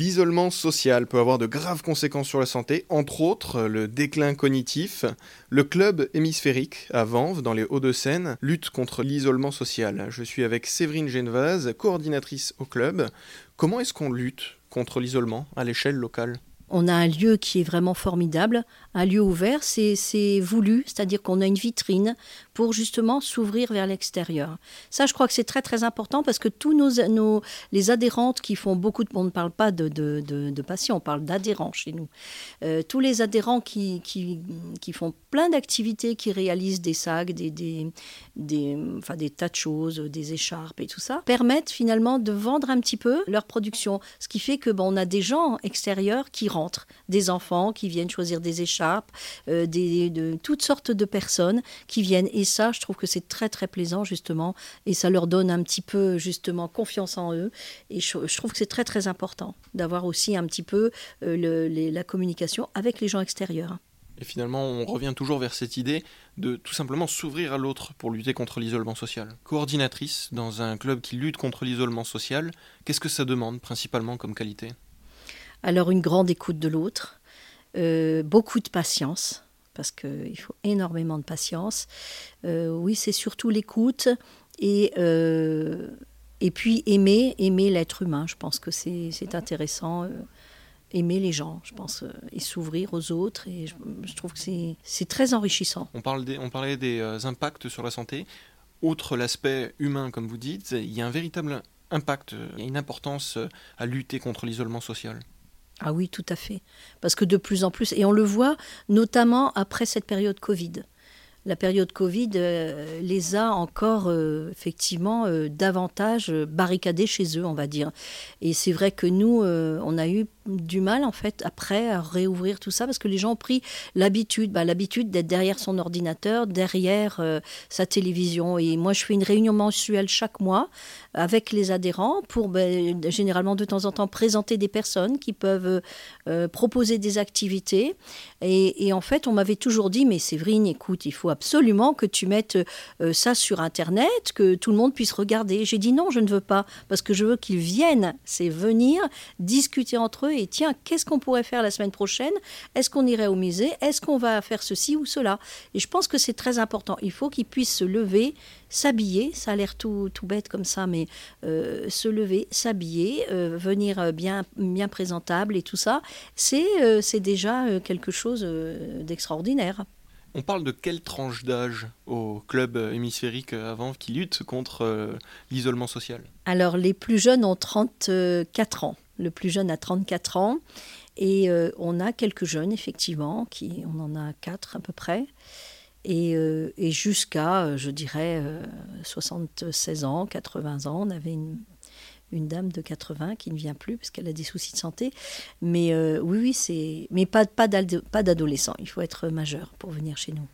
L'isolement social peut avoir de graves conséquences sur la santé, entre autres le déclin cognitif. Le club hémisphérique à Vanves, dans les Hauts-de-Seine, lutte contre l'isolement social. Je suis avec Séverine Genevaz, coordinatrice au club. Comment est-ce qu'on lutte contre l'isolement à l'échelle locale? On a un lieu qui est vraiment formidable, un lieu ouvert, c'est voulu, c'est-à-dire qu'on a une vitrine pour justement s'ouvrir vers l'extérieur. Ça, je crois que c'est très très important parce que tous nos, les adhérentes qui font beaucoup de... On ne parle pas de, de, patients, on parle d'adhérents chez nous. Euh, tous les adhérents qui, qui, font plein d'activités, qui réalisent des sacs, des, des, des, enfin, des tas de choses, des écharpes et tout ça, permettent finalement de vendre un petit peu leur production. Ce qui fait que bon, on a des gens extérieurs qui rentrent des enfants qui viennent choisir des écharpes, euh, de toutes sortes de personnes qui viennent. Et ça, je trouve que c'est très très plaisant justement, et ça leur donne un petit peu justement confiance en eux. Et je, trouve que c'est très très important d'avoir aussi un petit peu euh, la communication avec les gens extérieurs. Et finalement, on revient toujours vers cette idée de tout simplement s'ouvrir à l'autre pour lutter contre l'isolement social. Coordinatrice dans un club qui lutte contre l'isolement social, qu'est-ce que ça demande principalement comme qualité? Alors une grande écoute de l'autre, euh, beaucoup de patience, parce qu'il faut énormément de patience. Euh, oui, c'est surtout l'écoute et, euh, et puis aimer, aimer l'être humain. Je pense que c'est intéressant. aimer les gens, je pense, et s'ouvrir aux autres. Et je, trouve que c'est très enrichissant. On, parle des, on parlait des impacts sur la santé. Outre l'aspect humain, comme vous dites, il y a un véritable impact, il y a une importance à lutter contre l'isolement social. Ah oui, tout à fait. Parce que de plus en plus, et on le voit notamment après cette période Covid. La période Covid euh, les a encore euh, effectivement euh, davantage barricadés chez eux, on va dire. Et c'est vrai que nous, on a eu du mal en fait après à réouvrir tout ça parce que les gens ont pris l'habitude, bah, l'habitude d'être derrière son ordinateur, derrière euh, sa télévision. Et moi, je fais une réunion mensuelle chaque mois avec les adhérents pour bah, généralement de temps en temps présenter des personnes qui peuvent euh, proposer des activités. Et, en fait, on m'avait toujours dit, mais Séverine, écoute, il faut absolument que tu mettes euh, ça sur Internet, que tout le monde puisse regarder. J'ai dit non, je ne veux pas parce que je veux qu'ils viennent, c'est venir discuter entre eux tiens, qu'est-ce qu'on pourrait faire la semaine prochaine? Est-ce qu'on irait au musée? Est-ce qu'on va faire ceci ou cela? Et je pense que c'est très important. Il faut qu'ils puissent se lever, s'habiller, ça a l'air tout, tout bête comme ça, mais euh, se lever, s'habiller, euh, venir euh, bien, bien présentable et tout ça, c'est c'est déjà quelque chose d'extraordinaire. On parle de quelle tranche d'âge au club hémisphérique avant qui lutte contre l'isolement social? Alors les plus jeunes ont 34 ans le plus jeune a 34 ans. Et euh, on a quelques jeunes, effectivement, qui, on en a quatre à peu près. Et, euh, jusqu'à, euh, je dirais, 76 ans, 80 ans, on avait une, dame de 80 qui ne vient plus parce qu'elle a des soucis de santé. Mais oui, oui, c'est. Mais pas, pas d'adolescent. Il faut être majeur pour venir chez nous.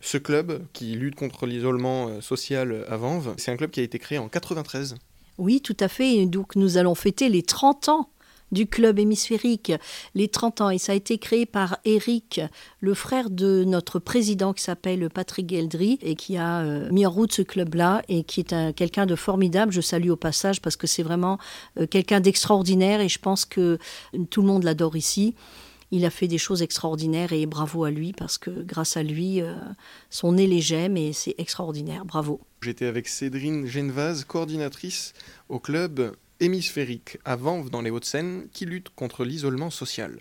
Ce club qui lutte contre l'isolement social à Vanves, c'est un club qui a été créé en 93. Oui, tout à fait. Nous allons fêter les 30 ans du club hémisphérique, les 30 ans. Et ça a été créé par Eric, le frère de notre président qui s'appelle Patrick Geldry et qui a euh, mis en route ce club-là et qui est quelqu'un de formidable. Je salue au passage parce que c'est vraiment euh, quelqu'un d'extraordinaire et je pense que tout le monde l'adore ici. Il a fait des choses extraordinaires et bravo à lui parce que grâce à lui, euh, son nez les gemme et c'est extraordinaire. Bravo. J'étais avec Cédrine Genevaz, coordinatrice au club hémisphérique à Vanves dans les Hauts-de-Seine qui lutte contre l'isolement social.